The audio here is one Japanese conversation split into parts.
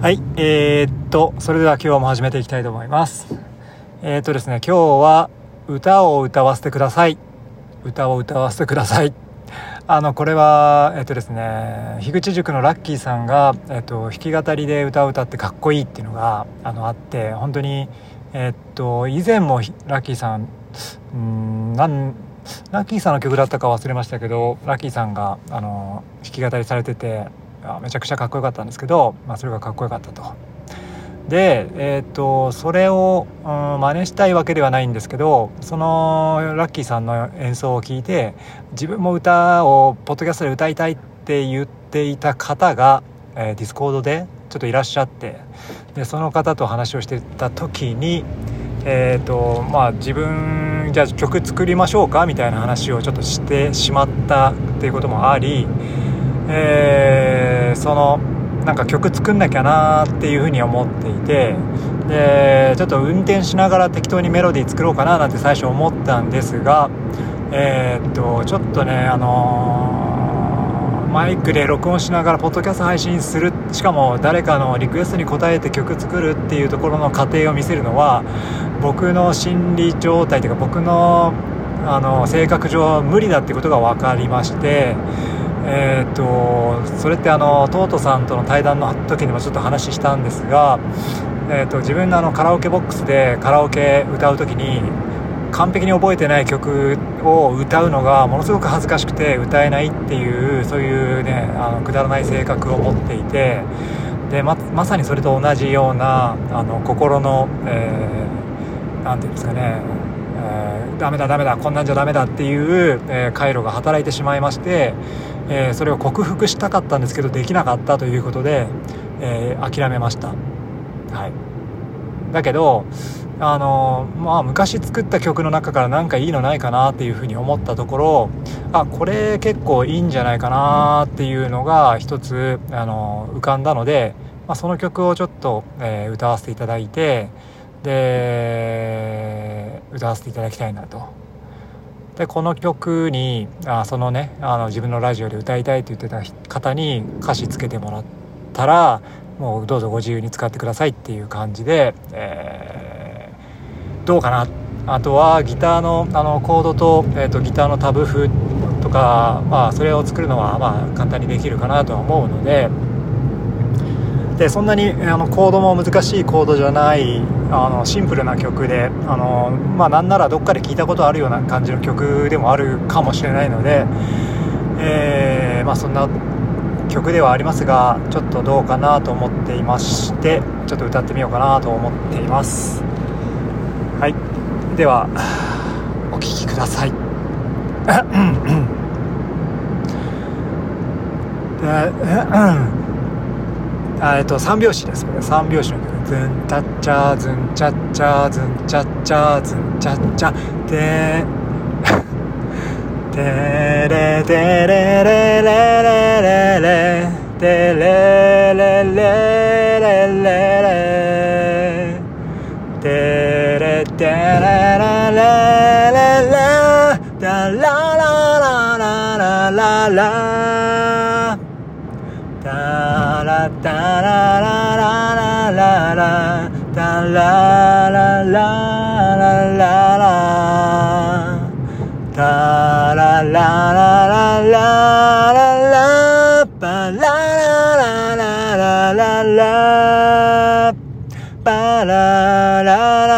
はい、えー、っと、それでは今日も始めていきたいと思います。えー、っとですね、今日は歌を歌わせてください。歌を歌わせてください。あの、これは、えー、っとですね、樋口塾のラッキーさんが、えっと、弾き語りで歌を歌ってかっこいいっていうのが、あの、あって、本当に、えっと、以前もラッキーさん、うんなんラッキーさんの曲だったか忘れましたけどラッキーさんがあの弾き語りされててめちゃくちゃかっこよかったんですけど、まあ、それがかっこよかったと。で、えーと、それを、うん、真似したいわけではないんですけどそのラッキーさんの演奏を聞いて自分も歌をポッドキャストで歌いたいって言っていた方が、えー、ディスコードでちょっといらっしゃってでその方と話をしてた時に、えーとまあ、自分じゃあ曲作りましょうかみたいな話をちょっとしてしまったっていうこともあり。えー、そのなんか曲作んなきゃなーっていうふうに思っていてでちょっと運転しながら適当にメロディー作ろうかななんて最初思ったんですがえー、っとちょっとねあのー、マイクで録音しながらポッドキャスト配信するしかも誰かのリクエストに応えて曲作るっていうところの過程を見せるのは僕の心理状態というか僕のあの性格上無理だってことが分かりましてえーと、それってあのトートさんとの対談の時にもちょっと話したんですが、えーと、と自分のあのカラオケボックスでカラオケ歌う時に完璧に覚えてない曲を歌うのがものすごく恥ずかしくて歌えないっていうそういうねあのくだらない性格を持っていてでままさにそれと同じようなあの心の何、えー、て言うんですかねダメだダメだこんなんじゃダメだっていう、えー、回路が働いてしまいまして、えー、それを克服したかったんですけどできなかったということで、えー、諦めました。はい。だけどあのまあ昔作った曲の中から何かいいのないかなっていうふうに思ったところあこれ結構いいんじゃないかなっていうのが一つあの浮かんだので、まあ、その曲をちょっと、え歌わせていただいてで歌わせていただきたいなと。でこの曲にあそのねあの自分のラジオで歌いたいって言ってた方に歌詞つけてもらったらもうどうぞご自由に使ってくださいっていう感じで、えー、どうかなあとはギターのあのコードと,、えーと、とギターのタブ譜とか、まあ、それを作るのはまあ簡単にできるかなとは思うので。でそんなにあのコードも難しいコードじゃないあのシンプルな曲であの、まあ、なんならどっかで聴いたことあるような感じの曲でもあるかもしれないので、えー、まあ、そんな曲ではありますがちょっとどうかなと思っていましてちょっと歌ってみようかなと思っています。はい。ではお聴きください。えっと、三拍子です。これ三拍子の曲ズンチャッチャーズンチャッチャーズンチャッチャーズンチャッチャーでテれテれレレレれレれレれレレレレテれテれレれレレララララララララ Da la la la la la la da la la la la la la da la la la la la la la ba la la la la la la la ba la la la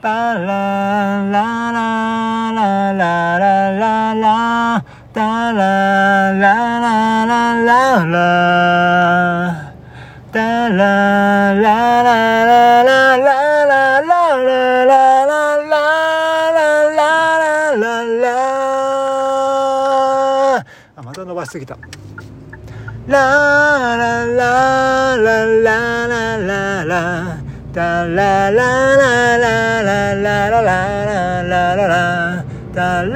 パララララララララタララララララタララララララララララララララあまた伸ばしすぎたララララララララタララララララララララララタラ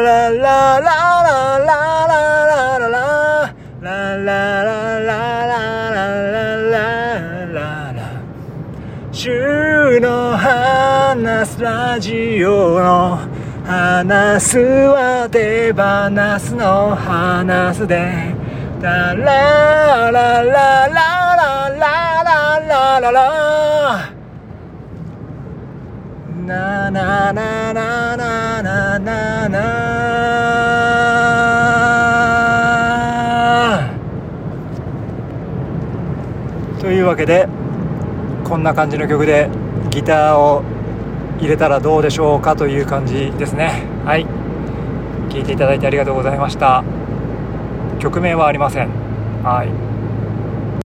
ララララララララララララララララララ週の話すラジオの話すは手放すの話すでタララララララララララななななななななというわけでこんな感じの曲でギターを入れたらどうでしょうかという感じですねはい聴いていただいてありがとうございました曲名はありませんはい